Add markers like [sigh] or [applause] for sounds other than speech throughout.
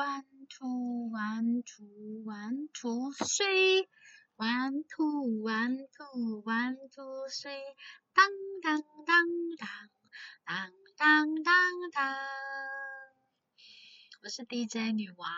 One two one two one two three one two one two one two three，当当当当当当当当。我是 DJ 女王。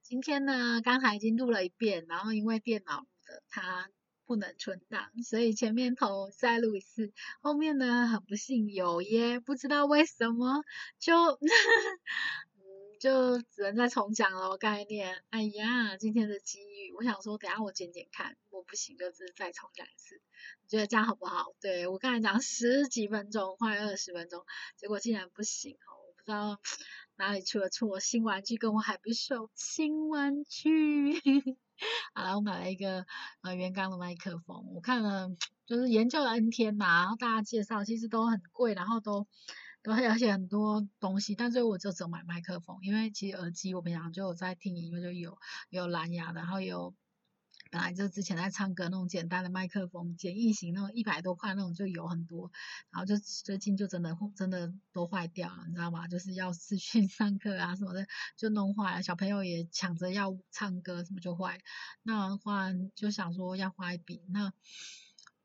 今天呢，刚才已经录了一遍，然后因为电脑的它不能存档，所以前面头再录一次，后面呢很不幸有耶，不知道为什么就。[laughs] 就只能再重讲了概念。哎呀，今天的机遇，我想说，等下我剪剪看，我不行就是再重讲一次。你觉得这样好不好？对我刚才讲十几分钟，快二十分钟，结果竟然不行哦！我不知道哪里出了错。新玩具跟我还不熟，新玩具。[laughs] 好了，我买了一个呃原钢的麦克风，我看了就是研究了 N 天嘛，然后大家介绍其实都很贵，然后都。对，而且很多东西，但最后我就只买麦克风，因为其实耳机我平常就有在听音乐，就有有蓝牙的，然后有本来就之前在唱歌那种简单的麦克风，简易型那种一百多块那种就有很多，然后就最近就真的真的都坏掉了，你知道吗？就是要视讯上课啊什么的就弄坏了，小朋友也抢着要唱歌什么就坏，那话就想说要花一笔那。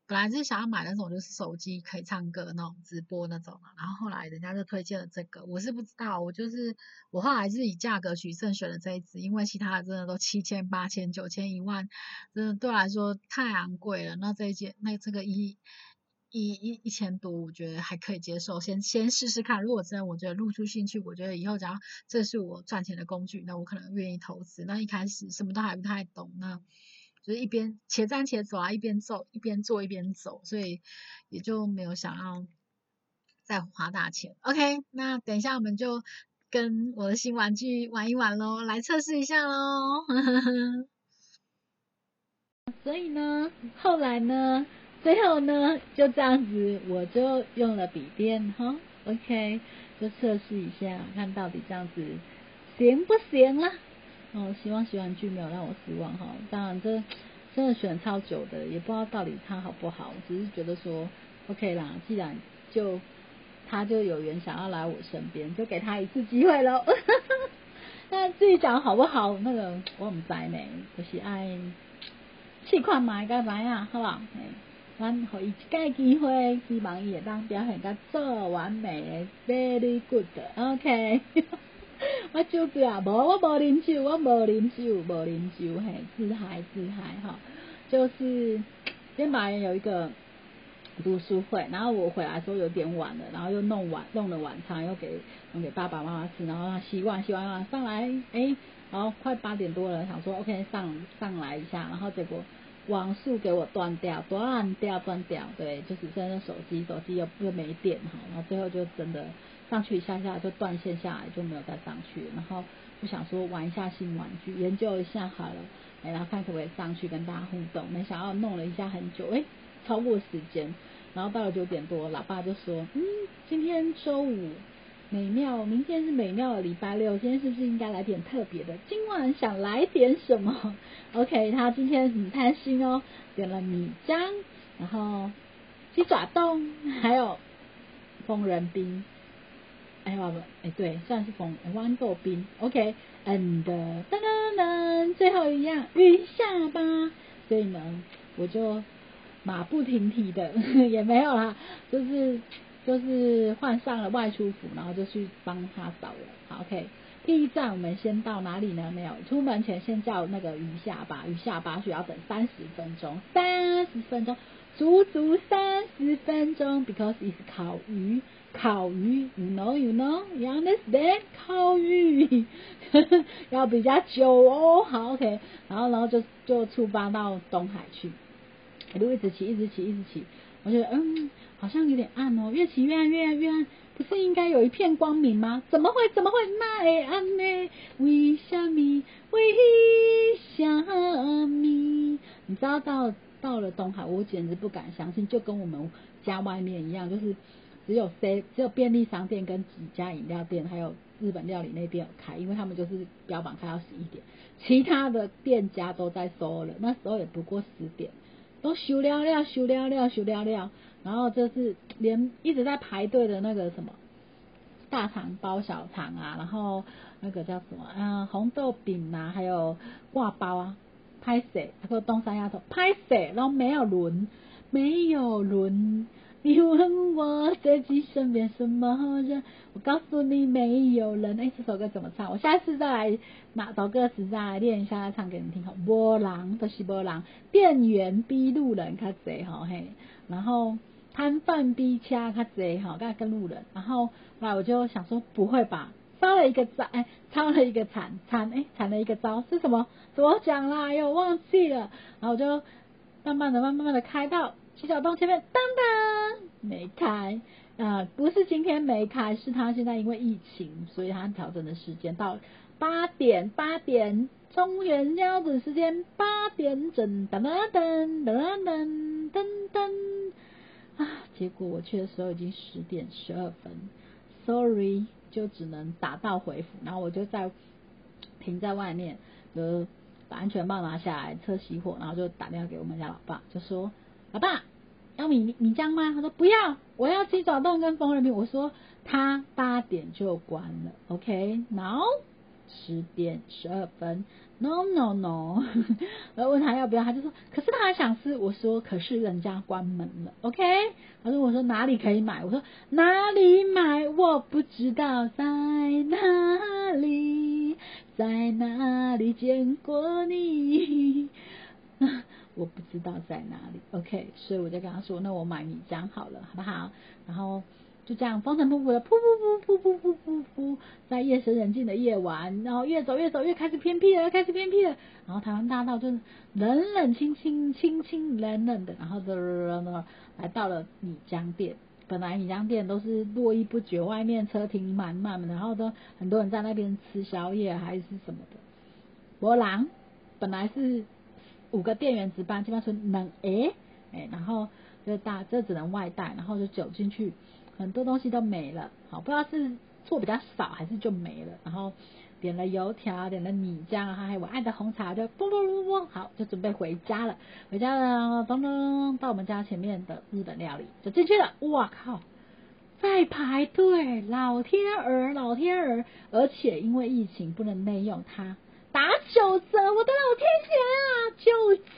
本来是想要买那种就是手机可以唱歌那种直播那种嘛，然后后来人家就推荐了这个，我是不知道，我就是我后来是以价格取胜选了这一支，因为其他的真的都七千、八千、九千、一万，真的对我来说太昂贵了。那这一件那这个一一一一千多，我觉得还可以接受，先先试试看。如果真的我觉得露出兴趣，我觉得以后只要这是我赚钱的工具，那我可能愿意投资。那一开始什么都还不太懂，那。就是一边且战且走啊，一边走一边做一边走，所以也就没有想要再花大钱。OK，那等一下我们就跟我的新玩具玩一玩喽，来测试一下喽。[laughs] 所以呢，后来呢，最后呢，就这样子，我就用了笔电哈。OK，就测试一下，看到底这样子行不行了。哦，希望喜欢剧没有让我失望哈。当然，这真的选超久的，也不知道到底他好不好。只是觉得说，OK 啦，既然就他就有缘想要来我身边，就给他一次机会喽。[laughs] 那自己讲好不好？那个我唔知呢，就是爱试看嘛，该怎样，好不好？咱给伊一个机会，希望伊会当表现得做完美，very good，OK。[laughs] 我酒醉啊，无我无啉酒，我无啉酒，无啉酒，嘿，自嗨自嗨哈。就是今天有一个读书会，然后我回来时候有点晚了，然后又弄晚弄了晚餐，又给弄给爸爸妈妈吃，然后他洗碗洗完上来，哎，然后快八点多了，想说 OK 上上来一下，然后结果网速给我断掉，断掉断掉，对，就只剩下手机，手机又又没电哈，然后最后就真的。上去一下下就断线下来，就没有再上去。然后就想说玩一下新玩具，研究一下好了，哎，然后看可不可以上去跟大家互动。没想到弄了一下很久，哎，超过时间。然后到了九点多，老爸就说：“嗯，今天周五美妙，明天是美妙的礼拜六，今天是不是应该来点特别的？今晚想来点什么？”OK，他今天很贪心哦，点了米浆，然后鸡爪冻，还有疯人冰。哎，对，算是风豌豆冰，OK，and 噔噔噔，最后一样鱼下巴，所以呢，我就马不停蹄的 [laughs] 也没有啦，就是就是换上了外出服，然后就去帮他扫了。好，OK，第一站我们先到哪里呢？没有，出门前先叫那个鱼下巴，鱼下巴需要等三十分钟，三十分钟，足足三十分钟，because it's 烤鱼。烤鱼，you know，you know，you understand？烤鱼 [laughs] 要比较久哦，好，OK，然后，然后就就出发到东海去，一路一直骑，一直骑，一直骑，我觉得，嗯，好像有点暗哦，越骑越暗，越暗越暗，不是应该有一片光明吗？怎么会？怎么会那会暗呢？为什么？为什么？你知道到到了东海，我简直不敢相信，就跟我们家外面一样，就是。只有 C 只有便利商店跟几家饮料店，还有日本料理那边有开，因为他们就是标榜开到十一点，其他的店家都在收了，那时候也不过十点，都修了了，休了了，休了了，然后就是连一直在排队的那个什么大肠包小肠啊，然后那个叫什么啊红豆饼啊，还有挂包啊，拍谁？他说东山丫头拍谁？然后没有轮，没有轮。你问我自己身边什么人？我告诉你没有人。哎，这首歌怎么唱？我下次再来拿找歌词再来练一下，唱给你听。好，波浪都是波浪，店员逼路人较贼好嘿。然后摊贩逼掐较贼好，刚跟路人。然后后来我就想说，不会吧？抄了一个招，哎，抄了一个铲铲，哎，铲了一个招是什么？怎么讲啦？又忘记了。然后我就慢慢的、慢慢的开到。徐小东前面，当当没开啊，不是今天没开，是他现在因为疫情，所以他调整的时间到八点，八点中原标准时间八点整，噔噔噔噔噔噔噔啊，结果我去的时候已经十点十二分，sorry，就只能打道回府，然后我就在停在外面，呃把安全帽拿下来，车熄火，然后就打电话给我们家老爸，就说。老爸，要米米浆吗？他说不要，我要鸡爪冻跟风人饼。我说他八点就关了，OK？Now 十点十二分，No No No。[laughs] 我问他要不要，他就说可是他还想吃。我说可是人家关门了，OK？他说我说哪里可以买？我说哪里买？我不知道在哪里，在哪里见过你。[laughs] 我不知道在哪里，OK，所以我就跟他说，那我买米浆好了，好不好？然后就这样风尘仆仆的，噗噗噗噗噗噗噗噗，在夜深人静的夜晚，然后越走越走越开始偏僻了，开始偏僻了。然后台湾大道就冷冷清清清清冷冷的，然后的来到了米浆店。本来米浆店都是络绎不绝，外面车停满满，然后都很多人在那边吃宵夜还是什么的。博朗本来是。五个店员值班，基本上说能诶诶，然后就大这只能外带，然后就走进去，很多东西都没了，好不知道是做比较少还是就没了，然后点了油条，点了米浆，还有我爱的红茶，就嘣嘣嘣嘣，好就准备回家了，回家了，咚咚到我们家前面的日本料理就进去了，哇靠，在排队，老天儿老天儿，而且因为疫情不能内用它。打九折，我的老天爷啊，九折！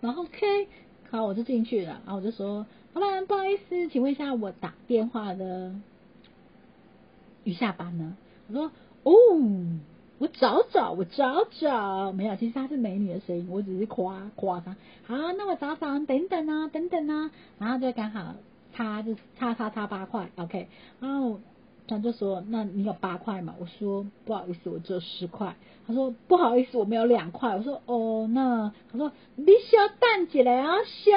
然后 OK，好，我就进去了，然后我就说，老板不好意思，请问一下，我打电话的雨下班呢？我说，哦，我找找，我找找，没有，其实他是美女的声音，我只是夸夸他。好，那我找找，等等啊，等等啊，然后就刚好差就差差差八块，OK，然后。他就说：“那你有八块吗？”我说：“不好意思，我只有十块。”他说：“不好意思，我没有两块。”我说：“哦，那他说你小蛋起来啊，小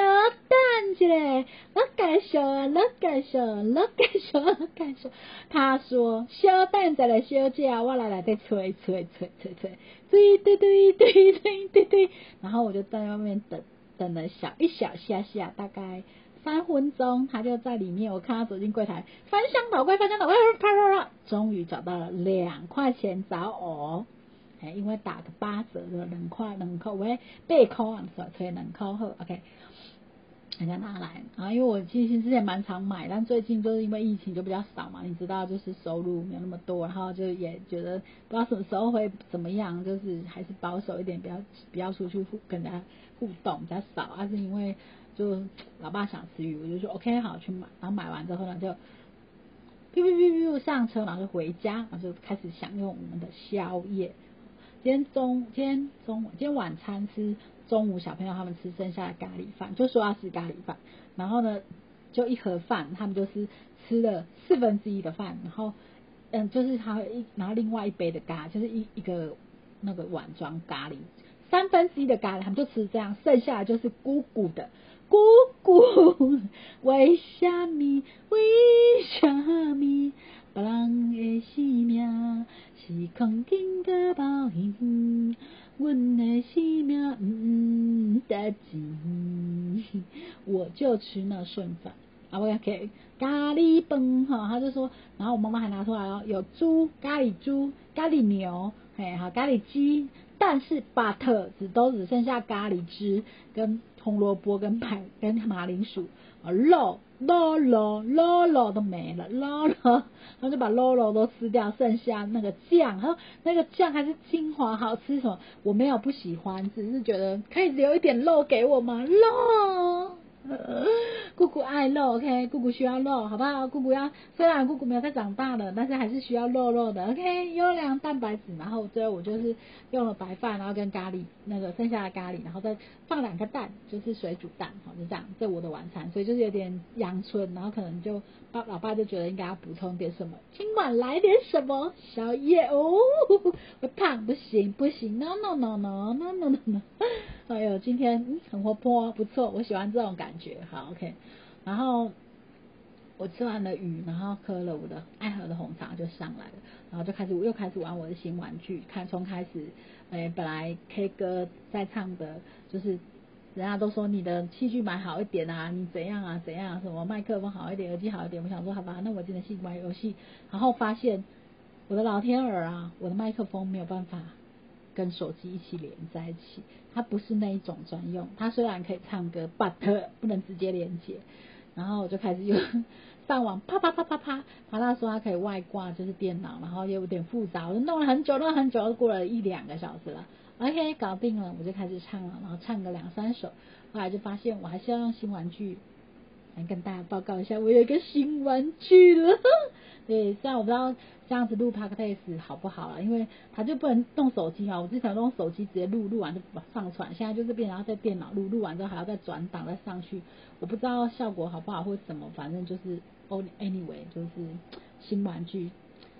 等一下，我介绍啊，我介绍，我介绍，我介绍。”他说：“小等一下，小姐，我来来再催催催催催，对对对对对对对。”然后我就在外面等等了小一小下下，大概。三分钟，他就在里面。我看他走进柜台，翻箱倒柜，翻箱倒柜，啪啪啪，终于找到了两块钱找我。哎，因为打个八折的两块两块，喂，八块啊，所以两块后，OK，人家拿来啊。因为我其实之前蛮常买，但最近就是因为疫情就比较少嘛，你知道，就是收入没有那么多，然后就也觉得不知道什么时候会怎么样，就是还是保守一点，不要不要出去互跟人家互动比较少，还是因为。就老爸想吃鱼，我就说 OK 好去买，然后买完之后呢，就，哔哔哔哔上车，然后就回家，然后就开始享用我们的宵夜。今天中今天中午今天晚餐吃中午小朋友他们吃剩下的咖喱饭，就说要吃咖喱饭，然后呢就一盒饭，他们就是吃了四分之一的饭，然后嗯就是他一然后另外一杯的咖，就是一一个那个碗装咖喱，三分之一的咖喱他们就吃这样，剩下的就是咕咕的。姑姑，为虾米？为虾米？别人的性命是空境的报应，阮的性命唔得钱。我就吃那顺饭，啊，我要给咖喱饭哈，他就说，然后我妈妈还拿出来哦，有猪咖喱猪、咖喱牛，嘿，好咖喱鸡，但是 but 只都只剩下咖喱汁跟。红萝卜跟白跟马铃薯，啊肉肉肉肉肉都没了，肉肉，然后就把肉肉都吃掉，剩下那个酱，然后那个酱还是精华，好吃什么？我没有不喜欢，只是觉得可以留一点肉给我吗？肉。[laughs] 姑姑爱肉，OK，姑姑需要肉，好不好？姑姑要，虽然姑姑没有再长大了，但是还是需要肉肉的，OK，优良蛋白质。然后最后我就是用了白饭，然后跟咖喱那个剩下的咖喱，然后再放两个蛋，就是水煮蛋，好，就这样，这我的晚餐。所以就是有点阳春，然后可能就爸老爸就觉得应该要补充点什么，今晚来点什么宵夜哦，会胖不行不行，no no no no no no no，哎呦，今天很活泼，不错，我喜欢这种感。觉好 OK，然后我吃完了鱼，然后喝了我的爱喝的红茶就上来了，然后就开始我又开始玩我的新玩具，看从开始诶本来 K 歌在唱的，就是人家都说你的器具买好一点啊，你怎样啊怎样，什么麦克风好一点，耳机好一点，我想说好吧，那我今天去玩游戏，然后发现我的老天儿啊，我的麦克风没有办法。跟手机一起连在一起，它不是那一种专用。它虽然可以唱歌，but [laughs] 不能直接连接。然后我就开始用上网，啪啪啪啪啪。他那说它可以外挂，就是电脑，然后也有点复杂。我就弄了很久，弄了很久，过了一两个小时了。OK，搞定了，我就开始唱了，然后唱个两三首。后来就发现我还是要用新玩具。来跟大家报告一下，我有一个新玩具了。[laughs] 对，虽然我不知道这样子录 podcast 好不好了，因为它就不能动手机嘛。我之前用手机直接录，录完就上传，现在就是变，然后在电脑录，录完之后还要再转档再上去。我不知道效果好不好或什么，反正就是 anyway 就是新玩具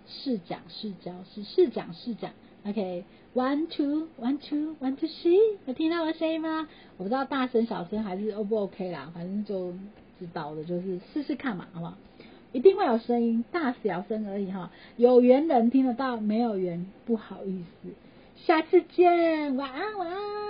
试讲试教是试讲试讲。OK，one two one two one two three，有听到我声音吗？我不知道大声小声还是 O 不 OK 啦，反正就知道的就是试试看嘛，好不好？一定会有声音，大小声而已哈。有缘人听得到，没有缘不好意思。下次见，晚安，晚安。